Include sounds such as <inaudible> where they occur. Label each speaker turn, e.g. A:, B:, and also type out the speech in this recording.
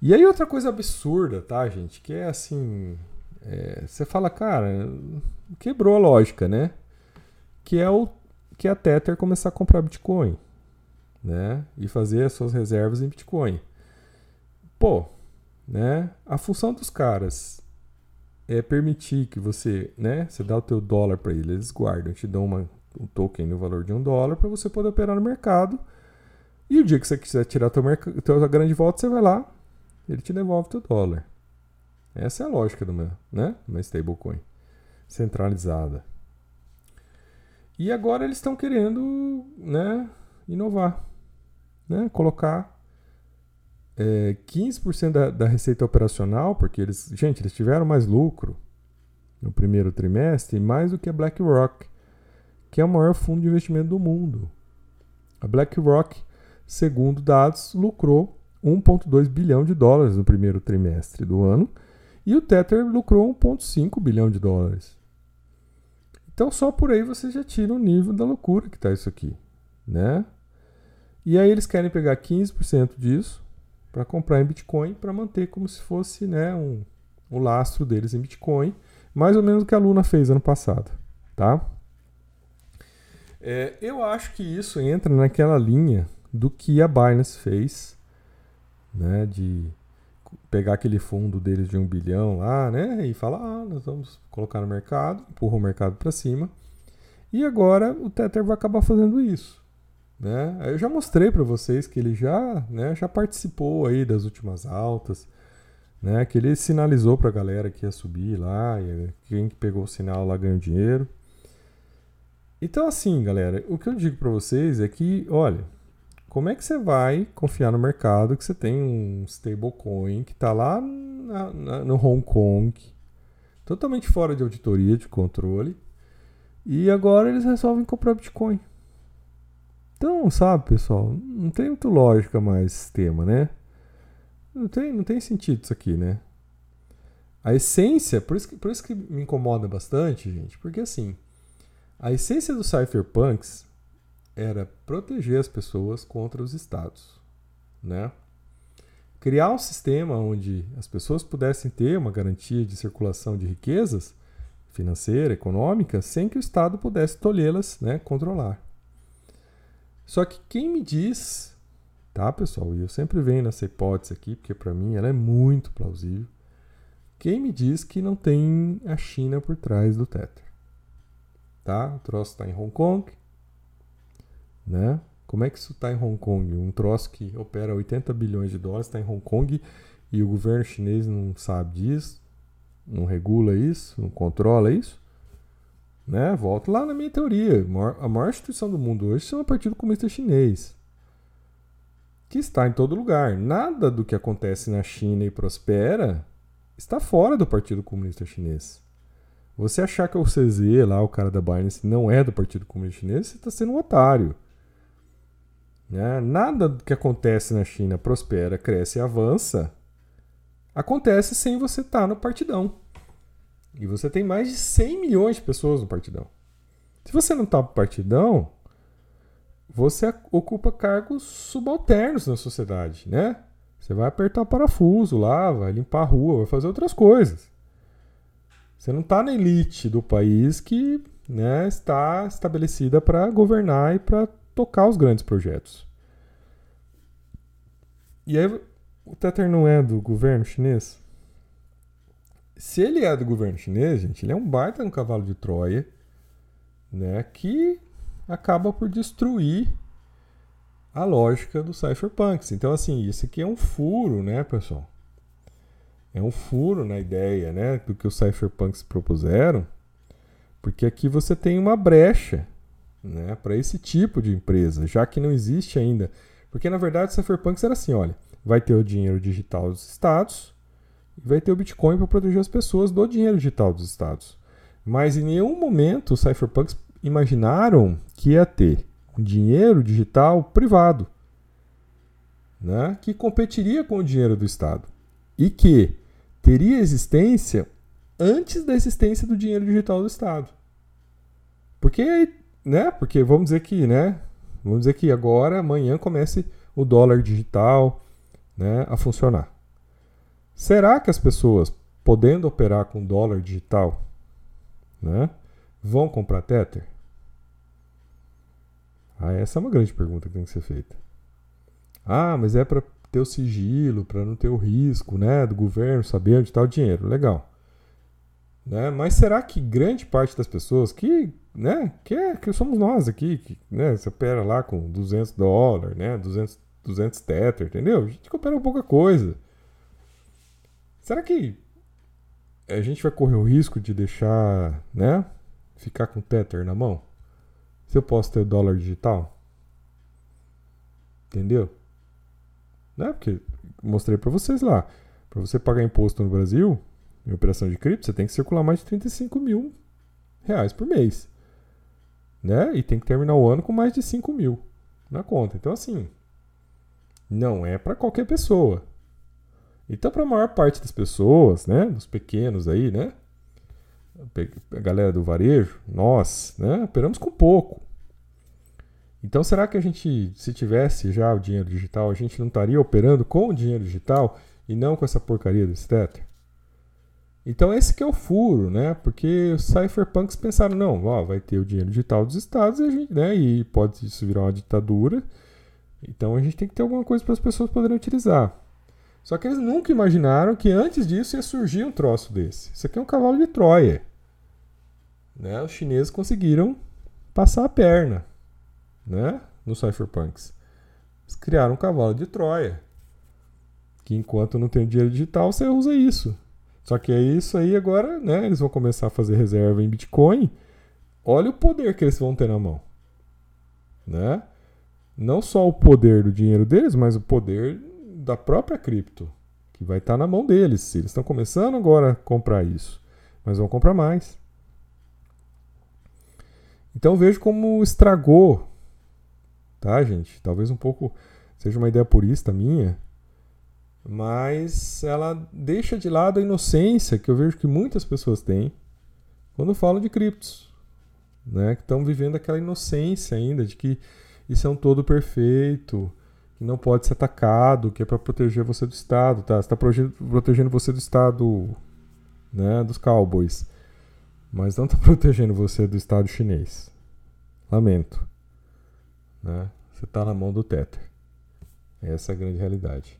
A: E aí outra coisa absurda, tá, gente? Que é assim. É, você fala, cara, quebrou a lógica, né? Que é o que a Tether começar a comprar Bitcoin, né? E fazer as suas reservas em Bitcoin. Pô, né? A função dos caras é permitir que você, né? Você dá o teu dólar para eles, eles guardam, te dão uma, um token no valor de um dólar para você poder operar no mercado. E o dia que você quiser tirar teu, teu grande volta, você vai lá, ele te devolve teu dólar. Essa é a lógica do meu, né? Uma stablecoin centralizada. E agora eles estão querendo, né, inovar, né, colocar é, 15% da, da receita operacional, porque eles, gente, eles tiveram mais lucro no primeiro trimestre, mais do que a BlackRock, que é o maior fundo de investimento do mundo. A BlackRock, segundo dados, lucrou 1,2 bilhão de dólares no primeiro trimestre do ano e o Tether lucrou 1,5 bilhão de dólares. Então só por aí você já tira o nível da loucura que está isso aqui, né? E aí eles querem pegar 15% disso para comprar em Bitcoin para manter como se fosse né, um, o lastro deles em Bitcoin, mais ou menos o que a Luna fez ano passado, tá? É, eu acho que isso entra naquela linha do que a Binance fez, né, de pegar aquele fundo deles de um bilhão lá, né? E falar, ah, nós vamos colocar no mercado, empurra o mercado para cima. E agora o Tether vai acabar fazendo isso. Né? Eu já mostrei para vocês que ele já, né, já participou aí das últimas altas, né, que ele sinalizou para a galera que ia subir lá, e quem pegou o sinal lá ganhou dinheiro. Então assim, galera, o que eu digo para vocês é que, olha, como é que você vai confiar no mercado que você tem um stablecoin que está lá na, na, no Hong Kong, totalmente fora de auditoria, de controle, e agora eles resolvem comprar Bitcoin? Então, sabe, pessoal, não tem muito lógica mais esse tema, né? Não tem, não tem sentido isso aqui, né? A essência, por isso, que, por isso que me incomoda bastante, gente, porque assim, a essência dos cypherpunks era proteger as pessoas contra os estados, né? Criar um sistema onde as pessoas pudessem ter uma garantia de circulação de riquezas financeira, econômica, sem que o Estado pudesse tolhê-las, né, controlar. Só que quem me diz, tá, pessoal? E eu sempre venho nessa hipótese aqui, porque para mim ela é muito plausível. Quem me diz que não tem a China por trás do Tether? Tá? O troço está em Hong Kong, né? Como é que isso está em Hong Kong? Um troço que opera 80 bilhões de dólares está em Hong Kong e o governo chinês não sabe disso, não regula isso, não controla isso? Né? Volto lá na minha teoria. A maior instituição do mundo hoje é o Partido Comunista Chinês, que está em todo lugar. Nada do que acontece na China e prospera está fora do Partido Comunista Chinês. Você achar que o CZ, lá, o cara da Binance, não é do Partido Comunista Chinês, você está sendo um otário. Né? Nada que acontece na China prospera, cresce e avança acontece sem você estar tá no partidão. E você tem mais de 100 milhões de pessoas no partidão. Se você não está no partidão, você ocupa cargos subalternos na sociedade, né? Você vai apertar parafuso lá, vai limpar a rua, vai fazer outras coisas. Você não está na elite do país que né, está estabelecida para governar e para tocar os grandes projetos. E aí, o Tether não é do governo chinês? se ele é do governo chinês, gente, ele é um baita no cavalo de Troia, né, que acaba por destruir a lógica do cypherpunks. Então, assim, isso aqui é um furo, né, pessoal? É um furo na ideia, né, do que os cypherpunks propuseram, porque aqui você tem uma brecha, né, para esse tipo de empresa, já que não existe ainda. Porque, na verdade, o cypherpunks era assim, olha, vai ter o dinheiro digital dos estados, e vai ter o Bitcoin para proteger as pessoas do dinheiro digital dos estados. Mas em nenhum momento os cypherpunks imaginaram que ia ter dinheiro digital privado, né, que competiria com o dinheiro do Estado e que teria existência antes da existência do dinheiro digital do Estado. Porque, né, porque vamos dizer que, né, vamos dizer que agora, amanhã comece o dólar digital, né, a funcionar. Será que as pessoas, podendo operar com dólar digital, né, vão comprar Tether? Ah, essa é uma grande pergunta que tem que ser feita. Ah, mas é para ter o sigilo, para não ter o risco, né, do governo saber onde está o dinheiro. Legal. Né? Mas será que grande parte das pessoas que, né, que, é, que somos nós aqui, que, né, você opera lá com 200 dólares, né, 200, 200 tether, entendeu? A gente opera pouca coisa. Será que a gente vai correr o risco de deixar, né, ficar com tether na mão? Se eu posso ter dólar digital? Entendeu? Né? Porque mostrei para vocês lá. Para você pagar imposto no Brasil, em operação de cripto, você tem que circular mais de 35 mil reais por mês. Né? E tem que terminar o ano com mais de 5 mil na conta. Então, assim, não é para qualquer pessoa. Então, para a maior parte das pessoas, né, dos pequenos aí, né, a galera do varejo, nós, né, operamos com pouco. Então, será que a gente, se tivesse já o dinheiro digital, a gente não estaria operando com o dinheiro digital e não com essa porcaria do Tether? Então esse que é o furo, né? Porque os cypherpunks pensaram, não, ó, vai ter o dinheiro digital dos estados e, gente, né, e pode isso virar uma ditadura. Então a gente tem que ter alguma coisa para as pessoas poderem utilizar. Só que eles nunca imaginaram que antes disso ia surgir um troço desse. Isso aqui é um cavalo de Troia. Né? Os chineses conseguiram passar a perna né? nos cypherpunks. Eles criaram um cavalo de Troia. Que enquanto não tem dinheiro digital, você usa isso. Só que é isso aí agora, né? Eles vão começar a fazer reserva em Bitcoin. Olha o poder que eles vão ter na mão, né? Não só o poder do dinheiro deles, mas o poder da própria cripto, que vai estar na mão deles. Eles estão começando agora a comprar isso, mas vão comprar mais. Então vejo como estragou, tá, gente? Talvez um pouco seja uma ideia purista minha, mas ela deixa de lado a inocência que eu vejo que muitas pessoas têm quando falam de criptos, né? Que estão vivendo aquela inocência ainda de que isso é um todo perfeito, que não pode ser atacado, que é para proteger você do Estado, tá? Está protegendo você do Estado, né? Dos cowboys, mas não está <laughs> protegendo você do Estado chinês. Lamento, né? Você está na mão do Tether. Essa é a grande realidade.